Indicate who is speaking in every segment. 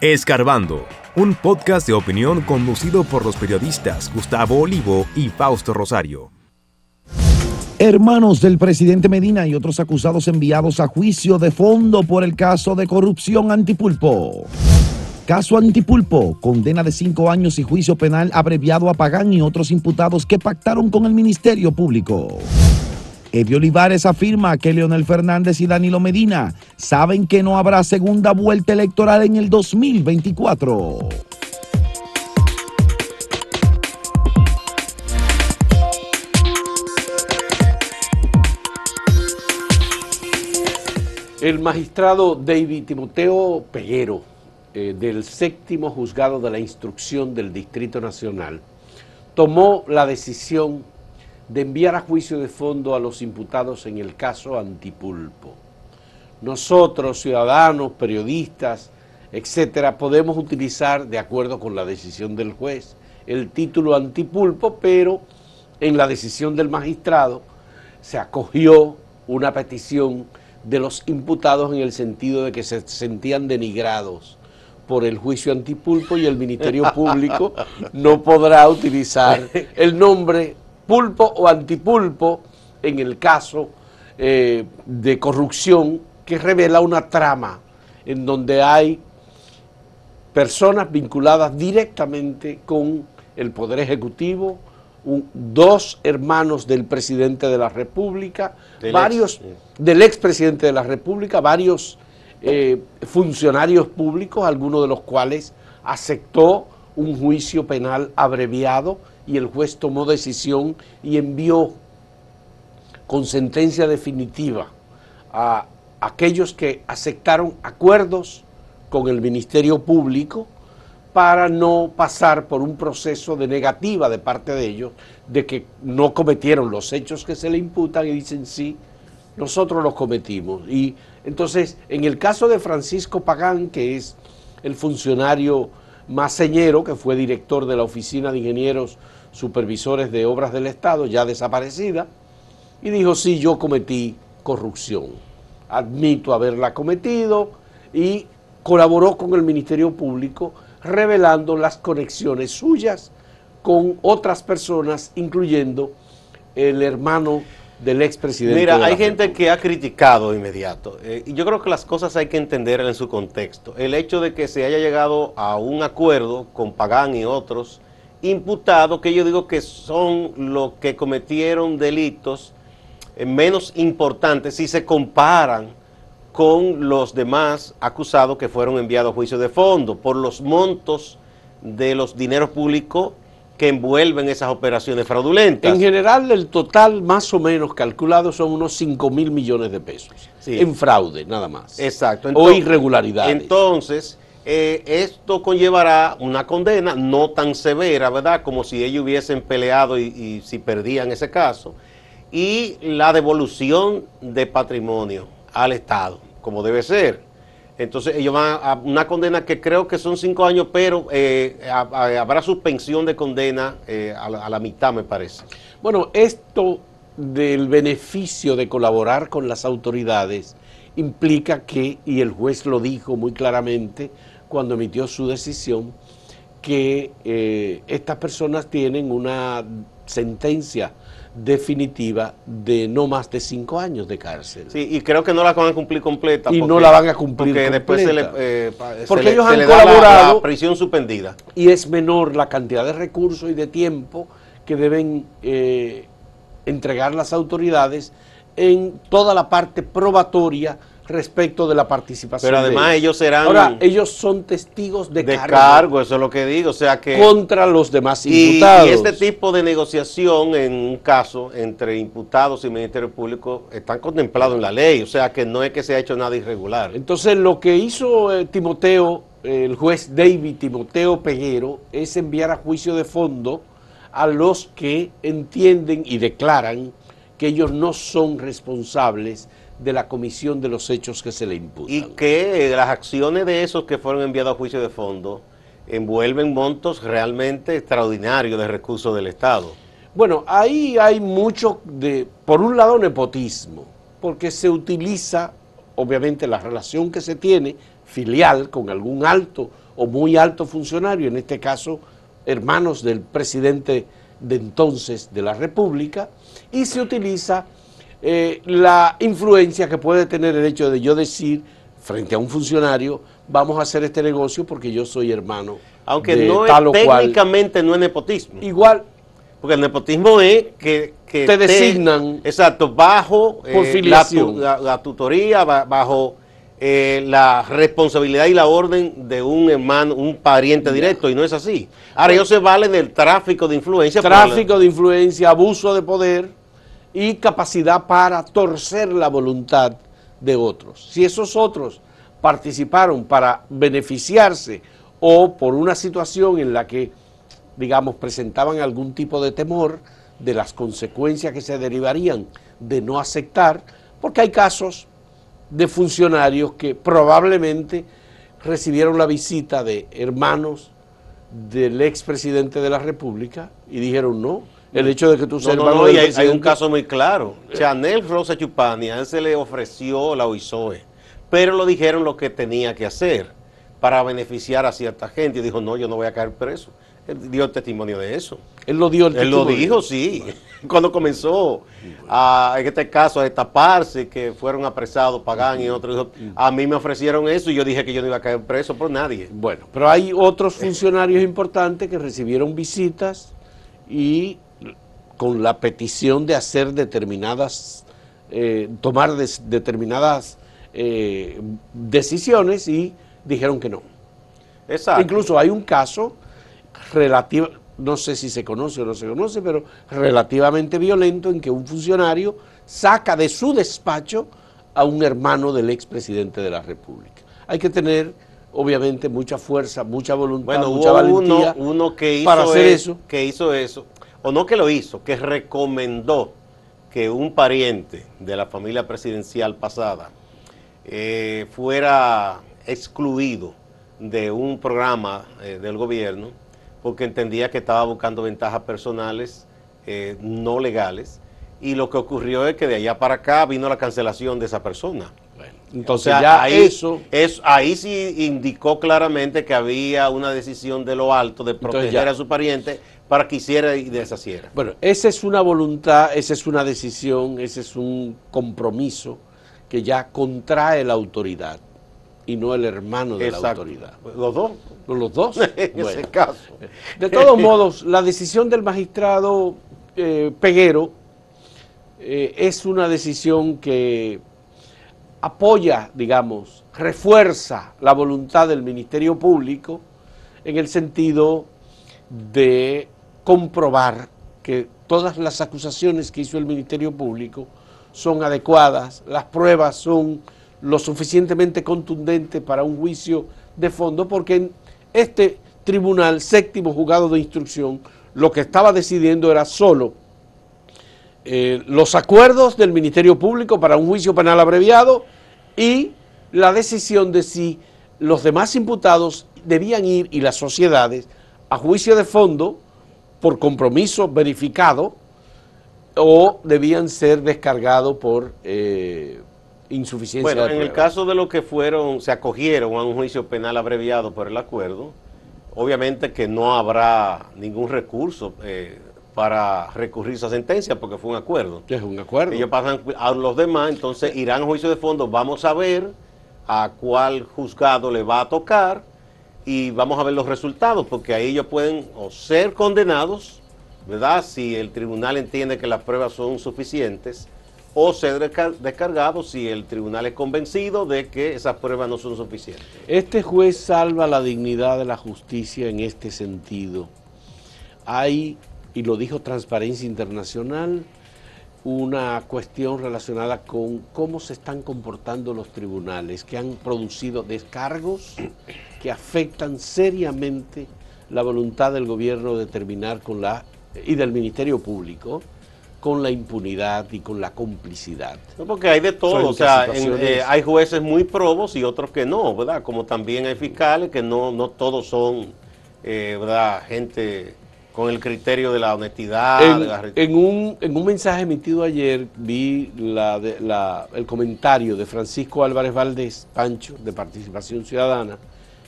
Speaker 1: Escarbando, un podcast de opinión conducido por los periodistas Gustavo Olivo y Fausto Rosario.
Speaker 2: Hermanos del presidente Medina y otros acusados enviados a juicio de fondo por el caso de corrupción antipulpo. Caso Antipulpo, condena de cinco años y juicio penal abreviado a Pagán y otros imputados que pactaron con el Ministerio Público. Eddie Olivares afirma que Leonel Fernández y Danilo Medina saben que no habrá segunda vuelta electoral en el 2024.
Speaker 3: El magistrado David Timoteo Peguero, eh, del séptimo juzgado de la instrucción del Distrito Nacional, tomó la decisión de enviar a juicio de fondo a los imputados en el caso Antipulpo. Nosotros, ciudadanos, periodistas, etcétera, podemos utilizar, de acuerdo con la decisión del juez, el título Antipulpo, pero en la decisión del magistrado se acogió una petición de los imputados en el sentido de que se sentían denigrados por el juicio antipulpo y el Ministerio Público no podrá utilizar el nombre pulpo o antipulpo en el caso eh, de corrupción que revela una trama en donde hay personas vinculadas directamente con el Poder Ejecutivo, dos hermanos del presidente de la República, varios del expresidente de la República, varios eh, funcionarios públicos, algunos de los cuales aceptó un juicio penal abreviado y el juez tomó decisión y envió con sentencia definitiva a aquellos que aceptaron acuerdos con el Ministerio Público para no pasar por un proceso de negativa de parte de ellos, de que no cometieron los hechos que se le imputan y dicen sí, nosotros los cometimos. Y entonces, en el caso de Francisco Pagán, que es el funcionario más señero, que fue director de la Oficina de Ingenieros Supervisores de Obras del Estado, ya desaparecida, y dijo, sí, yo cometí corrupción, admito haberla cometido, y colaboró con el Ministerio Público revelando las conexiones suyas con otras personas, incluyendo el hermano del expresidente.
Speaker 4: Mira, hay gente que ha criticado de inmediato. Eh, y yo creo que las cosas hay que entender en su contexto. El hecho de que se haya llegado a un acuerdo con Pagán y otros imputados, que yo digo que son los que cometieron delitos eh, menos importantes si se comparan con los demás acusados que fueron enviados a juicio de fondo por los montos de los dineros públicos que envuelven esas operaciones fraudulentas.
Speaker 3: En general, el total más o menos calculado son unos 5 mil millones de pesos en fraude, nada más.
Speaker 4: Exacto.
Speaker 3: o irregularidades.
Speaker 4: Entonces, eh, esto conllevará una condena no tan severa, ¿verdad? Como si ellos hubiesen peleado y, y si perdían ese caso. Y la devolución de patrimonio al Estado, como debe ser. Entonces ellos van a una condena que creo que son cinco años, pero eh, habrá suspensión de condena eh, a, la, mitad, me parece.
Speaker 3: Bueno, esto del beneficio de colaborar con las autoridades implica que, y el juez lo dijo muy claramente cuando emitió su decisión, que eh, estas personas tienen una sentencia definitiva de no más de cinco años de cárcel.
Speaker 4: Sí, y creo que no la van a cumplir completa.
Speaker 3: Y no la van a cumplir
Speaker 4: porque después se le, eh,
Speaker 3: porque ellos han colaborado.
Speaker 4: La, prisión suspendida.
Speaker 3: Y es menor la cantidad de recursos y de tiempo que deben eh, entregar las autoridades en toda la parte probatoria respecto de la participación.
Speaker 4: Pero además ellos. serán...
Speaker 3: Ahora, ellos son testigos de,
Speaker 4: de cargo. eso es lo que digo, o sea que...
Speaker 3: Contra los demás imputados.
Speaker 4: Y, este tipo de negociación en un caso entre imputados y Ministerio Público están contemplados en la ley, o sea que no es que se ha hecho nada irregular.
Speaker 3: Entonces lo que hizo eh, Timoteo, el juez David Timoteo Peguero, es enviar a juicio de fondo a los que entienden y declaran que ellos no son responsables de la comisión de los hechos que se le imputan.
Speaker 4: Y que las acciones de esos que fueron enviados a juicio de fondo envuelven montos realmente extraordinarios de recursos del Estado.
Speaker 3: Bueno, ahí hay mucho de, por un lado, nepotismo, porque se utiliza, obviamente, la relación que se tiene filial con algún alto o muy alto funcionario, en este caso hermanos del presidente de entonces de la República, y se utiliza eh, la influencia que puede tener el hecho de yo decir frente a un funcionario, vamos a hacer este negocio porque yo soy hermano.
Speaker 4: Aunque
Speaker 3: de
Speaker 4: no
Speaker 3: tal o
Speaker 4: es,
Speaker 3: cual.
Speaker 4: técnicamente no es nepotismo.
Speaker 3: Igual,
Speaker 4: Porque el nepotismo es que, que
Speaker 3: Te designan
Speaker 4: exacto, bajo
Speaker 3: por
Speaker 4: eh, la, la- la tutoría, ba- bajo eh, la responsabilidad y la orden de un hermano, un pariente directo, y no es así. Ahora ellos se valen del tráfico de influencia.
Speaker 3: tráfico de influencia, abuso de poder y capacidad para torcer la voluntad de otros. Si esos otros participaron para beneficiarse o por una situación en la que, digamos, presentaban algún tipo de temor de las consecuencias que se derivarían de no aceptar, porque hay casos de funcionarios que probablemente recibieron la visita de hermanos del expresidente de la República y dijeron no. El hecho de que tú
Speaker 4: No,
Speaker 3: seas
Speaker 4: no, no, y hay, hay un caso muy claro. Chanel Rosa Chupani, a él se le ofreció la OISOE, pero lo dijeron lo que tenía que hacer para beneficiar a cierta gente. Y dijo, no, yo no voy a caer preso. Él dio testimonio de eso.
Speaker 3: Él lo dio el
Speaker 4: Él lo dijo, sí. Cuando comenzó, a, en este caso, a destaparse, que fueron apresados Pagán y otros, dijo, a mí me ofrecieron eso y yo dije que yo no iba a caer preso por nadie.
Speaker 3: Bueno, pero hay otros funcionarios importantes que recibieron visitas y con la petición de hacer determinadas, eh, tomar des- determinadas eh, decisiones y dijeron que no.
Speaker 4: Exacto.
Speaker 3: Incluso hay un caso relativo, no sé si se conoce o no se conoce, pero relativamente violento en que un funcionario saca de su despacho a un hermano del expresidente de la República. Hay que tener, obviamente, mucha fuerza, mucha voluntad,
Speaker 4: Bueno,
Speaker 3: mucha valentía
Speaker 4: uno, uno que hizo
Speaker 3: para hacer
Speaker 4: e-
Speaker 3: eso.
Speaker 4: que hizo eso, o no que lo hizo, que recomendó que un pariente de la familia presidencial pasada eh, fuera excluido de un programa eh, del gobierno porque entendía que estaba buscando ventajas personales eh, no legales y lo que ocurrió es que de allá para acá vino la cancelación de esa persona.
Speaker 3: Entonces
Speaker 4: O sea,
Speaker 3: ya
Speaker 4: ahí,
Speaker 3: eso,
Speaker 4: es- ahí sí indicó claramente que había una decisión de lo alto de proteger
Speaker 3: ya.
Speaker 4: a su pariente para que hiciera y deshaciera.
Speaker 3: bueno, esa es una voluntad, esa es una decisión, ese es un compromiso que ya contrae la autoridad y no el hermano de la autoridad.
Speaker 4: Los dos,
Speaker 3: ¿No los dos?
Speaker 4: en
Speaker 3: Bueno.
Speaker 4: ese caso.
Speaker 3: De todos modos, la decisión del magistrado eh, Peguero eh, es una decisión que apoya, digamos, refuerza la voluntad del Ministerio Público en el sentido de comprobar que todas las acusaciones que hizo el Ministerio Público son adecuadas, las pruebas son lo suficientemente contundentes para un juicio de fondo, porque en este tribunal séptimo juzgado de instrucción lo que estaba decidiendo era solo eh, los acuerdos del Ministerio Público para un juicio penal abreviado y la decisión de si los demás imputados debían ir y las sociedades a juicio de fondo por compromiso verificado o debían ser descargados por eh, insuficiencia
Speaker 4: Bueno,
Speaker 3: de
Speaker 4: en el caso de los que fueron, se acogieron a un juicio penal abreviado por el acuerdo, obviamente que no habrá ningún recurso eh, para recurrir esa sentencia porque fue un acuerdo.
Speaker 3: Es un acuerdo.
Speaker 4: Ellos pasan a los demás, entonces irán a juicio de fondo. Vamos a ver a cuál juzgado le va a tocar y vamos a ver los resultados, porque ahí ellos pueden o ser condenados, ¿verdad? Si el tribunal entiende que las pruebas son suficientes, o ser descar- descargados si el tribunal es convencido de que esas pruebas no son suficientes.
Speaker 3: Este juez salva la dignidad de la justicia en este sentido. Hay, y lo dijo Transparencia Internacional, una cuestión relacionada con cómo se están comportando los tribunales, que han producido descargos que afectan seriamente la voluntad del gobierno de terminar con la, y del Ministerio Público, con la impunidad y con la complicidad.
Speaker 4: No, porque hay de todo, o sea, en- eh, hay jueces muy probos y otros que no, ¿verdad? Como también hay fiscales que no, no todos son, eh, ¿verdad? Gente con el criterio de la honestidad. de la
Speaker 3: En, en un, en un mensaje emitido ayer vi la, de- la- el comentario de Francisco Álvarez Valdés, Pancho, de Participación Ciudadana,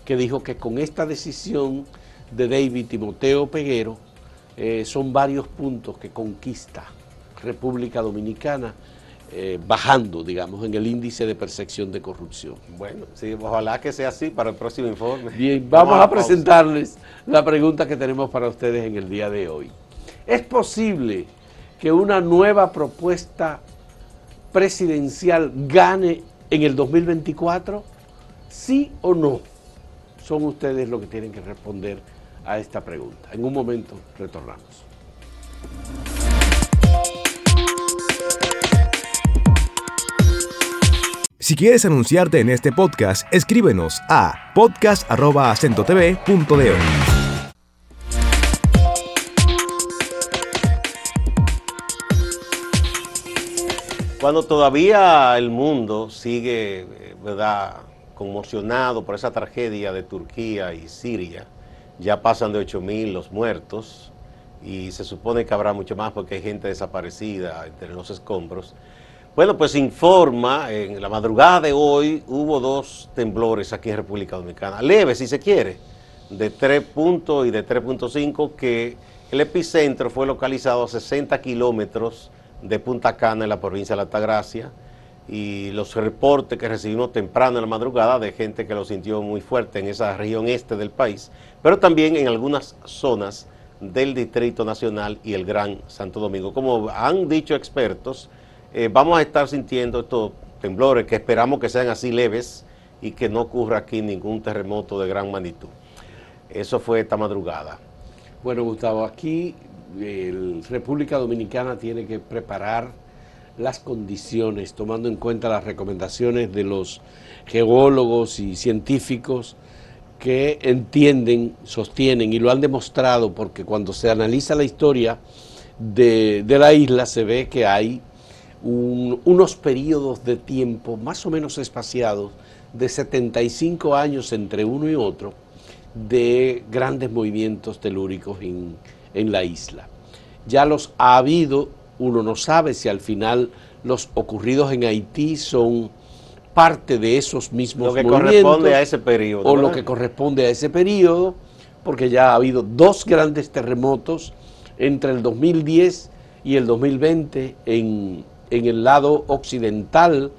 Speaker 3: que dijo que con esta decisión de David Timoteo Peguero eh, son varios puntos que conquista República Dominicana eh, bajando, digamos, en el índice de percepción de corrupción.
Speaker 4: Bueno, sí, ojalá que sea así para el próximo informe.
Speaker 3: Bien, vamos, a, presentarles la pregunta que tenemos para ustedes en el día de hoy. ¿Es posible que una nueva propuesta presidencial gane en el 2024? ¿Sí o no? Son ustedes los que tienen que responder a esta pregunta. En un momento retornamos.
Speaker 1: Si quieres anunciarte en este podcast, escríbenos a podcast.acentotv.de.
Speaker 4: Cuando todavía el mundo sigue, ¿verdad?, conmocionado por esa tragedia de Turquía y Siria, ya pasan de 8 mil los muertos y se supone que habrá mucho más porque hay gente desaparecida entre los escombros. Bueno, pues informa, en la madrugada de hoy hubo dos temblores aquí en República Dominicana, leves si se quiere, de 3 puntos y de 3.5, que el epicentro fue localizado a 60 kilómetros de Punta Cana en la provincia de La Altagracia y los reportes que recibimos temprano en la madrugada de gente que lo sintió muy fuerte en esa región este del país, pero también en algunas zonas del Distrito Nacional y el Gran Santo Domingo. Como han dicho expertos, eh, vamos a estar sintiendo estos temblores que esperamos que sean así leves y que no ocurra aquí ningún terremoto de gran magnitud. Eso fue esta madrugada.
Speaker 3: Bueno, Gustavo, aquí la República Dominicana tiene que preparar las condiciones, tomando en cuenta las recomendaciones de los geólogos y científicos que entienden, sostienen y lo han demostrado, porque cuando se analiza la historia de la isla se ve que hay unos periodos de tiempo más o menos espaciados de 75 años entre uno y otro de grandes movimientos telúricos en, en la isla. Ya los ha habido, uno no sabe si al final los ocurridos en Haití son parte de esos mismos
Speaker 4: lo que
Speaker 3: movimientos,
Speaker 4: corresponde a ese periodo.
Speaker 3: O lo que corresponde a ese periodo, porque ya ha habido dos grandes terremotos entre el 2010 y el 2020 en, en el lado occidental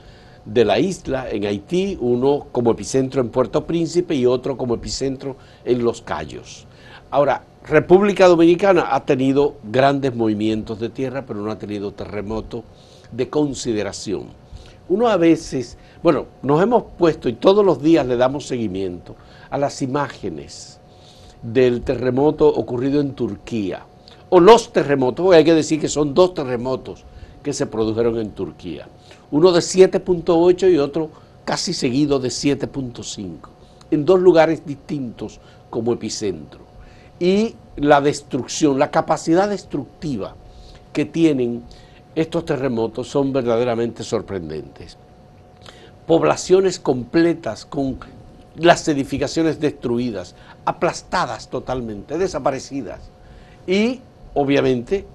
Speaker 3: de la isla, en Haití, uno como epicentro en Puerto Príncipe y otro como epicentro en Los Cayos. Ahora, República Dominicana ha tenido grandes movimientos de tierra, pero no ha tenido terremoto de consideración. Uno a veces, bueno, nos hemos puesto y todos los días le damos seguimiento a las imágenes del terremoto ocurrido en Turquía, o los terremotos, hay que decir que son dos terremotos, que se produjeron en Turquía. Uno de 7.8 y otro casi seguido de 7.5, en dos lugares distintos como epicentro. Y la destrucción, la capacidad destructiva que tienen estos terremotos son verdaderamente sorprendentes. Poblaciones completas con las edificaciones destruidas, aplastadas totalmente, desaparecidas. Y obviamente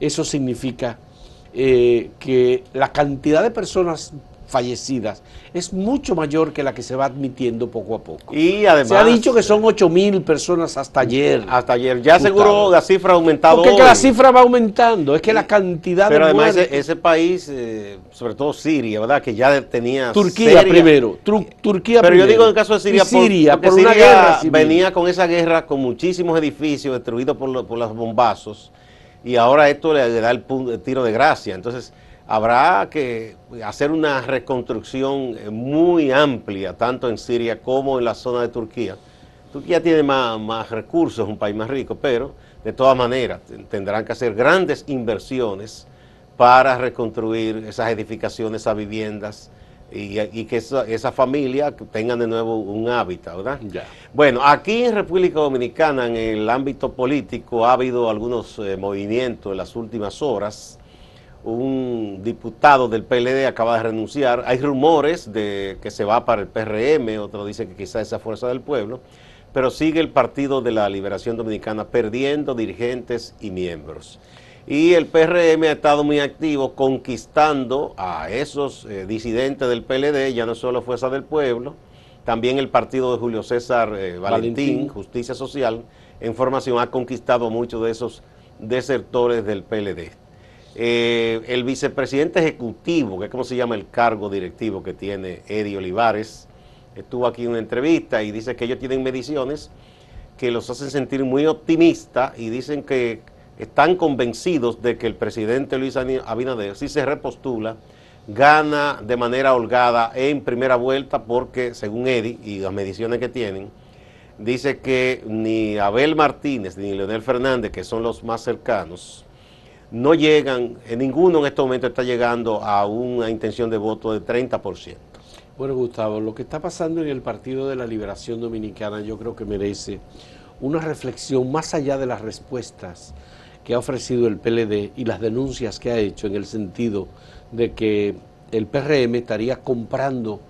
Speaker 3: eso significa eh, que la cantidad de personas fallecidas es mucho mayor que la que se va admitiendo poco a poco.
Speaker 4: Y además...
Speaker 3: Se ha dicho que son 8 mil personas hasta ayer.
Speaker 4: Hasta ayer. Ya seguro la cifra ha aumentado
Speaker 3: Porque la cifra va aumentando, es que la cantidad
Speaker 4: Pero
Speaker 3: de
Speaker 4: además ese, país, eh, sobre todo Siria, ¿verdad? Que ya tenía...
Speaker 3: Turquía primero. Turquía
Speaker 4: Pero
Speaker 3: yo
Speaker 4: digo en el caso de Siria,
Speaker 3: Siria
Speaker 4: por, una guerra venía con esa guerra con muchísimos edificios destruidos por, por los bombazos y ahora esto le, da el, tiro de gracia. Entonces, habrá que hacer una reconstrucción eh, muy amplia, tanto en Siria como en la zona de Turquía. Turquía tiene más, más recursos, un país más rico, pero de todas maneras tendrán que hacer grandes inversiones para reconstruir esas edificaciones, esas viviendas, y, que esa, familia tengan de nuevo un hábitat, ¿verdad? Bueno, aquí en República Dominicana, en el ámbito político, ha habido algunos eh, movimientos en las últimas horas. Un diputado del PLD acaba de renunciar. Hay rumores de que se va para el PRM, otro dice que quizá esa fuerza del pueblo, pero sigue el Partido de la Liberación Dominicana perdiendo dirigentes y miembros. Y el PRM ha estado muy activo conquistando a esos eh, disidentes del PLD, ya no solo Fuerza del Pueblo, También el partido de Julio César eh, Valentín,
Speaker 3: Valentín.
Speaker 4: Justicia Social, en formación, ha conquistado muchos de esos desertores del PLD. Eh, el vicepresidente ejecutivo, que es como se llama el cargo directivo que tiene Eddie Olivares, estuvo aquí en una entrevista y dice que ellos tienen mediciones que los hacen sentir muy optimistas y dicen que están convencidos de que el presidente Luis Abinader, si se repostula, gana de manera holgada en primera vuelta porque, según Eddie y las mediciones que tienen, dice que ni Abel Martínez ni Leonel Fernández, que son los más cercanos, no llegan, ninguno en este momento está llegando a una intención de voto de 30%.
Speaker 3: Bueno, Gustavo, lo que está pasando en el Partido de la Liberación Dominicana yo creo que merece una reflexión más allá de las respuestas que ha ofrecido el PLD y las denuncias que ha hecho en el sentido de que el PRM estaría comprando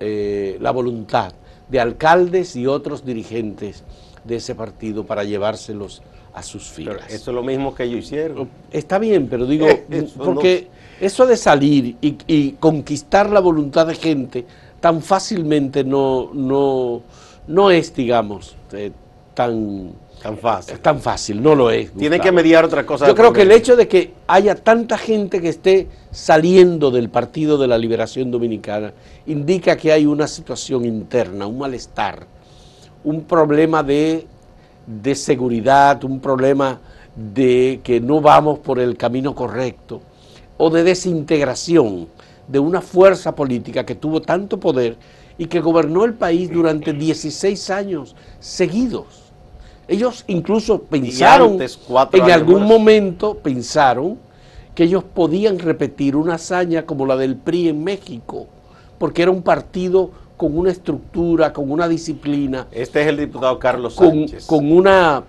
Speaker 3: eh, la voluntad de alcaldes y otros dirigentes de ese partido para llevárselos a sus
Speaker 4: Pero
Speaker 3: filas.
Speaker 4: eso es lo mismo que ellos hicieron.
Speaker 3: Está bien, pero digo,
Speaker 4: Eso no-
Speaker 3: porque eso de salir y, y conquistar la voluntad de gente tan fácilmente no, no, no es, digamos, eh, tan,
Speaker 4: Tan fácil.
Speaker 3: tan fácil, no lo es. Gustavo.
Speaker 4: que mediar otra cosa.
Speaker 3: Yo creo que el hecho de que haya tanta gente que esté saliendo del Partido de la Liberación Dominicana indica que hay una situación interna, un malestar, un problema de, de seguridad, un problema de que no vamos por el camino correcto o de desintegración de una fuerza política que tuvo tanto poder y que gobernó el país durante 16 años seguidos. Ellos incluso pensaron,
Speaker 4: antes,
Speaker 3: en algún
Speaker 4: más.
Speaker 3: momento pensaron que ellos podían repetir una hazaña como la del PRI en México, porque era un partido con una estructura, con una disciplina,
Speaker 4: Este es el diputado Carlos
Speaker 3: con,
Speaker 4: Sánchez.
Speaker 3: con una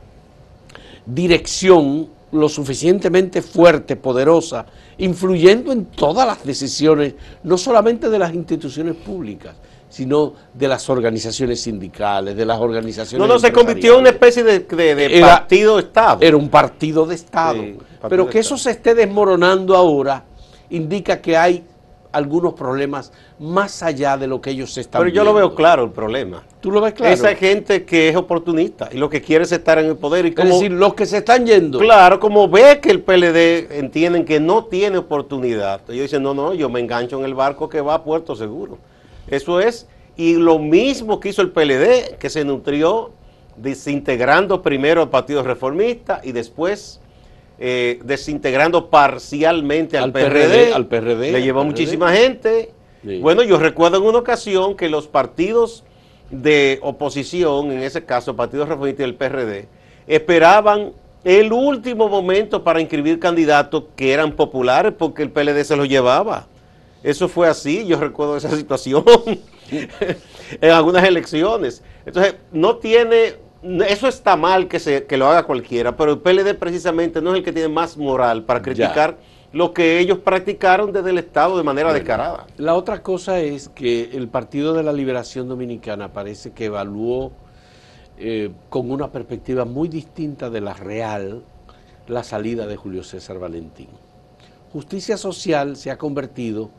Speaker 3: dirección lo suficientemente fuerte, poderosa, influyendo en todas las decisiones, no solamente de las instituciones públicas, sino de las organizaciones sindicales, de las organizaciones.
Speaker 4: no, no, se convirtió en una especie de, de- de
Speaker 3: Era-
Speaker 4: partido-estado.
Speaker 3: Era un partido de Estado.
Speaker 4: Sí, partido
Speaker 3: Pero que
Speaker 4: Estado.
Speaker 3: eso se esté desmoronando ahora indica que hay algunos problemas más allá de lo que ellos están
Speaker 4: Pero yo lo veo claro el problema.
Speaker 3: ¿Tú lo ves claro?
Speaker 4: Esa gente que es oportunista y lo que quiere es estar en el poder. Y
Speaker 3: es
Speaker 4: como,
Speaker 3: decir, los que se están yendo.
Speaker 4: claro, como ve que el PLD entienden que no tiene oportunidad, ellos dicen, no, no, yo me engancho en el barco que va a Puerto Seguro. Eso es, y lo mismo que hizo el PLD, que se nutrió desintegrando primero al Partido Reformista y después eh, desintegrando parcialmente al,
Speaker 3: Al
Speaker 4: PRD,
Speaker 3: PRD, al PRD,
Speaker 4: Le llevó muchísima gente.
Speaker 3: Sí.
Speaker 4: Bueno, yo recuerdo en una ocasión que los partidos de oposición, en ese caso el Partido Reformista y el PRD, esperaban el último momento para inscribir candidatos que eran populares porque el PLD se los llevaba. Eso fue así, yo recuerdo esa situación en algunas elecciones. Entonces, no tiene, eso está mal que, se, que lo haga cualquiera, pero el PLD precisamente no es el que tiene más moral para criticar lo que ellos practicaron desde el Estado de manera descarada.
Speaker 3: La otra cosa es que el Partido de la Liberación Dominicana parece que evaluó eh, con una perspectiva muy distinta de la real la salida de Julio César Valentín. Justicia social se ha convertido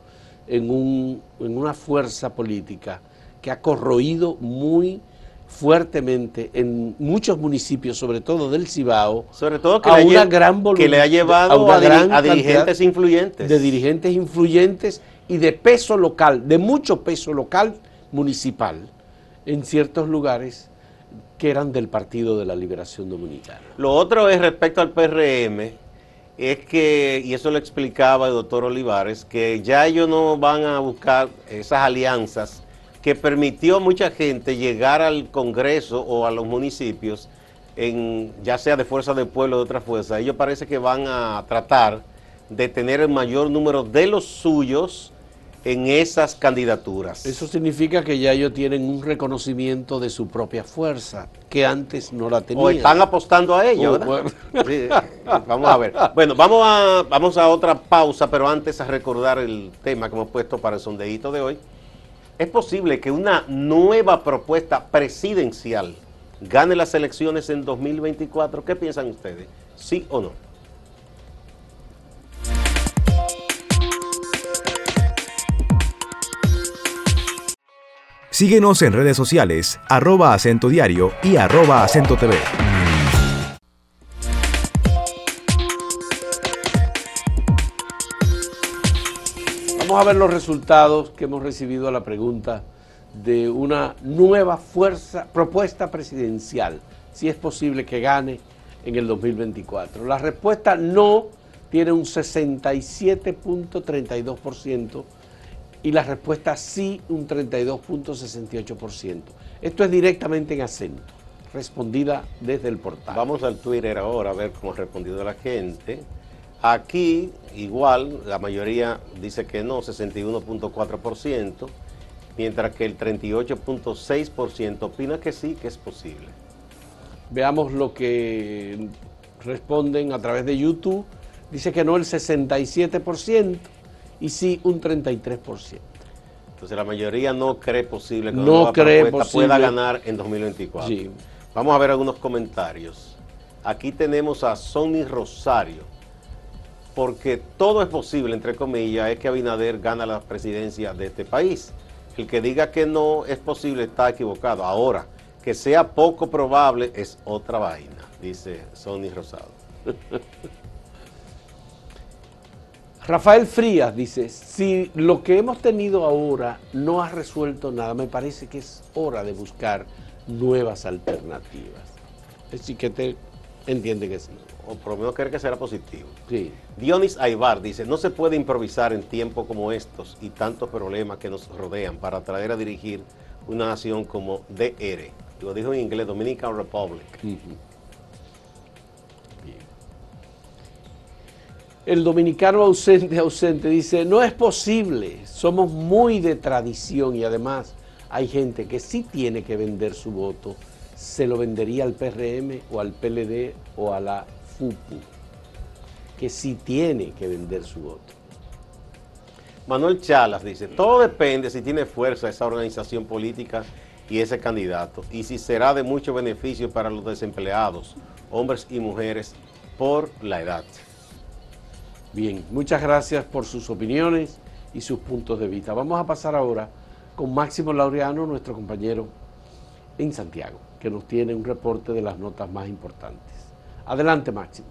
Speaker 3: en, un- en una fuerza política que ha corroído muy fuertemente en muchos municipios, sobre todo del Cibao,
Speaker 4: Sobre todo que,
Speaker 3: a
Speaker 4: le,
Speaker 3: una gran
Speaker 4: que le ha llevado
Speaker 3: a una
Speaker 4: a, diri-
Speaker 3: gran
Speaker 4: a dirigentes influyentes.
Speaker 3: de dirigentes influyentes y de peso local, de mucho peso local municipal, en ciertos lugares que eran del Partido de la Liberación Dominicana.
Speaker 4: Lo otro es respecto al PRM, es que, y eso lo explicaba el doctor Olivares, que ya ellos no van a buscar esas alianzas que permitió a mucha gente llegar al Congreso o a los municipios, en, ya sea de fuerza del pueblo o de otra fuerza. Ellos parece que van a tratar de tener el mayor número de los suyos en esas candidaturas.
Speaker 3: Eso significa que ya ellos tienen un reconocimiento de su propia fuerza, que antes no la tenían.
Speaker 4: O están apostando a ello, ¿verdad?
Speaker 3: bueno.
Speaker 4: Sí, vamos a ver. Bueno, vamos a, vamos a otra pausa, pero antes a recordar el tema que hemos puesto para el sondeíto de hoy. ¿Es posible que una nueva propuesta presidencial gane las elecciones en 2024? ¿Qué piensan ustedes? ¿Sí o no?
Speaker 1: Síguenos en redes sociales, arroba acento diario y arroba acento TV.
Speaker 3: Vamos a ver los resultados que hemos recibido a la pregunta de una nueva fuerza, propuesta presidencial, si es posible que gane en el 2024. La respuesta no tiene un 67.32% y la respuesta sí un 32.68%. Esto es directamente en acento, respondida desde el portal.
Speaker 4: Vamos al Twitter ahora a ver cómo ha respondido la gente. Aquí, igual, la mayoría dice que no, 61.4%, mientras que el 38.6% opina que sí, que es posible.
Speaker 3: Veamos lo que responden a través de YouTube. Dice que no el 67% y sí un 33%.
Speaker 4: Entonces la mayoría no cree posible que
Speaker 3: no cree
Speaker 4: pueda ganar en 2024.
Speaker 3: Sí.
Speaker 4: Vamos a ver algunos comentarios. Aquí tenemos a Sonny Rosario porque todo es posible, entre comillas, es que Abinader gana la presidencia de este país. El que diga que no es posible está equivocado. Ahora, que sea poco probable es otra vaina, dice Sonny Rosado.
Speaker 3: Rafael Frías dice, si lo que hemos tenido ahora no ha resuelto nada, me parece que es hora de buscar nuevas alternativas. Es decir, que te entiende que sí
Speaker 4: o por lo menos cree que será positivo.
Speaker 3: Sí.
Speaker 4: Dionis Aybar dice, no se puede improvisar en tiempos como estos y tantos problemas que nos rodean para traer a dirigir una nación como DR. Lo dijo en inglés, Dominican Republic.
Speaker 3: El dominicano ausente, ausente, dice, no es posible, somos muy de tradición y además hay gente que sí tiene que vender su voto, se lo vendería al PRM o al PLD o a la FUPU, que sí tiene que vender su voto.
Speaker 4: Manuel Chalas dice, todo depende si tiene fuerza esa organización política y ese candidato, y si será de mucho beneficio para los desempleados, hombres y mujeres, por la edad.
Speaker 3: Bien, muchas gracias por sus opiniones y sus puntos de vista. Vamos a pasar ahora con Máximo Laureano, nuestro compañero en Santiago, que nos tiene un reporte de las notas más importantes. Adelante, Máximo.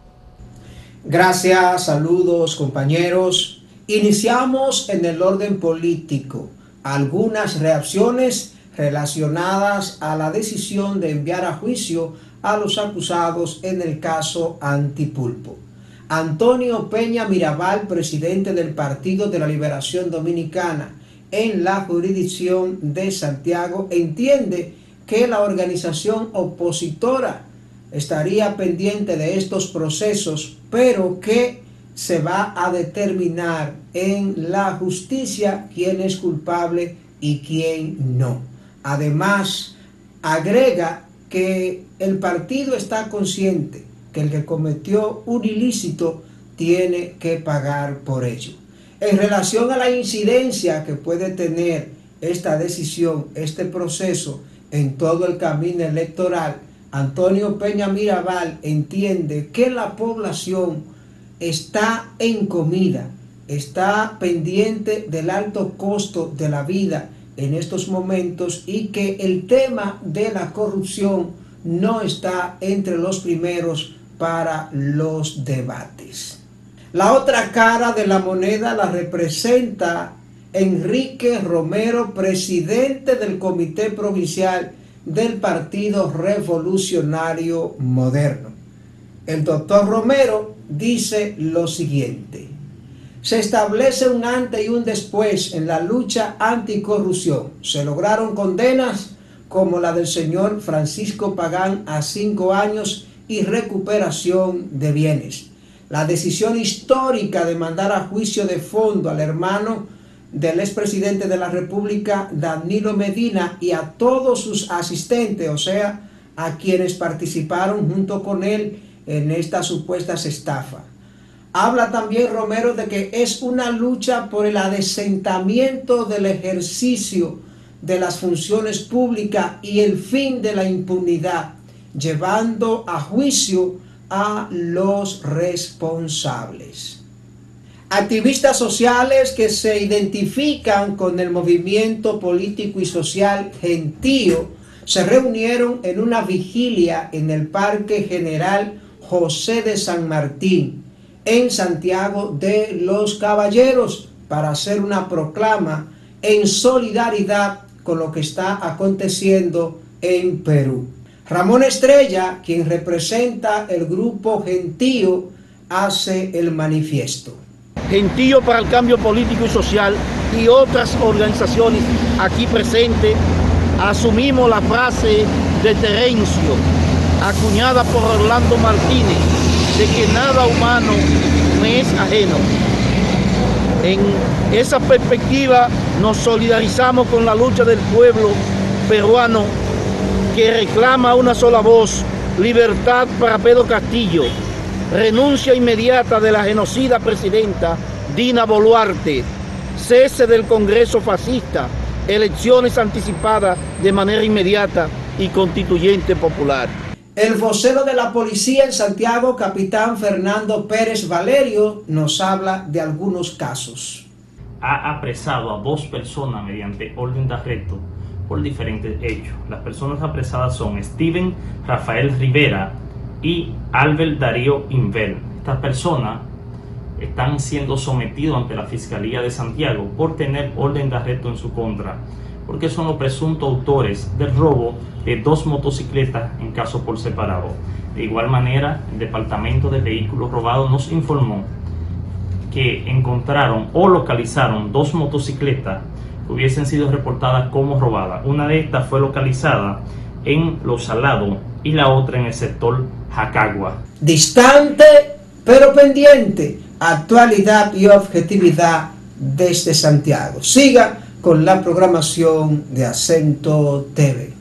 Speaker 5: Gracias, saludos compañeros. Iniciamos en el orden político algunas reacciones relacionadas a la decisión de enviar a juicio a los acusados en el caso Antipulpo. Antonio Peña Mirabal, presidente del Partido de la Liberación Dominicana en la jurisdicción de Santiago, entiende que la organización opositora estaría pendiente de estos procesos, pero que se va a determinar en la justicia quién es culpable y quién no. Además, agrega que el partido está consciente que el que cometió un ilícito tiene que pagar por ello. En relación a la incidencia que puede tener esta decisión, este proceso en todo el camino electoral, Antonio Peña Mirabal entiende que la población está en comida, está pendiente del alto costo de la vida en estos momentos y que el tema de la corrupción no está entre los primeros para los debates. La otra cara de la moneda la representa Enrique Romero, presidente del Comité Provincial del Partido Revolucionario Moderno. El doctor Romero dice lo siguiente. Se establece un antes y un después en la lucha anticorrupción. Se lograron condenas como la del señor Francisco Pagán a cinco años y recuperación de bienes. La decisión histórica de mandar a juicio de fondo al hermano del expresidente de la República, Danilo Medina, y a todos sus asistentes, o sea, a quienes participaron junto con él en estas supuestas estafas. Habla también Romero de que es una lucha por el adesentamiento del ejercicio de las funciones públicas y el fin de la impunidad, llevando a juicio a los responsables. Activistas sociales que se identifican con el movimiento político y social gentío se reunieron en una vigilia en el Parque General José de San Martín, en Santiago de los Caballeros, para hacer una proclama en solidaridad con lo que está aconteciendo en Perú. Ramón Estrella, quien representa el grupo Gentío, hace el manifiesto.
Speaker 6: Gentío para el Cambio Político y Social y otras organizaciones aquí presentes asumimos la frase de Terencio, acuñada por Orlando Martínez, de que nada humano me es ajeno. En esa perspectiva nos solidarizamos con la lucha del pueblo peruano que reclama una sola voz, libertad para Pedro Castillo, renuncia inmediata de la genocida presidenta Dina Boluarte, cese del Congreso fascista, elecciones anticipadas de manera inmediata y constituyente popular.
Speaker 5: El vocero de la policía en Santiago, capitán Fernando Pérez Valerio, nos habla de algunos casos.
Speaker 7: Ha apresado a dos personas mediante orden de arresto por diferentes hechos. Las personas apresadas son Steven Rafael Rivera y Albert Darío Invel. Estas personas están siendo sometidos ante la Fiscalía de Santiago por tener orden de arresto en su contra, porque son los presuntos autores del robo de dos motocicletas en caso por separado. De igual manera, el Departamento de Vehículos Robados nos informó que encontraron o localizaron dos motocicletas hubiesen sido reportadas como robadas. Una de estas fue localizada en Los Salados y la otra en el sector Jacagua.
Speaker 5: Distante pero pendiente, actualidad y objetividad desde Santiago. Siga con la programación de Acento TV.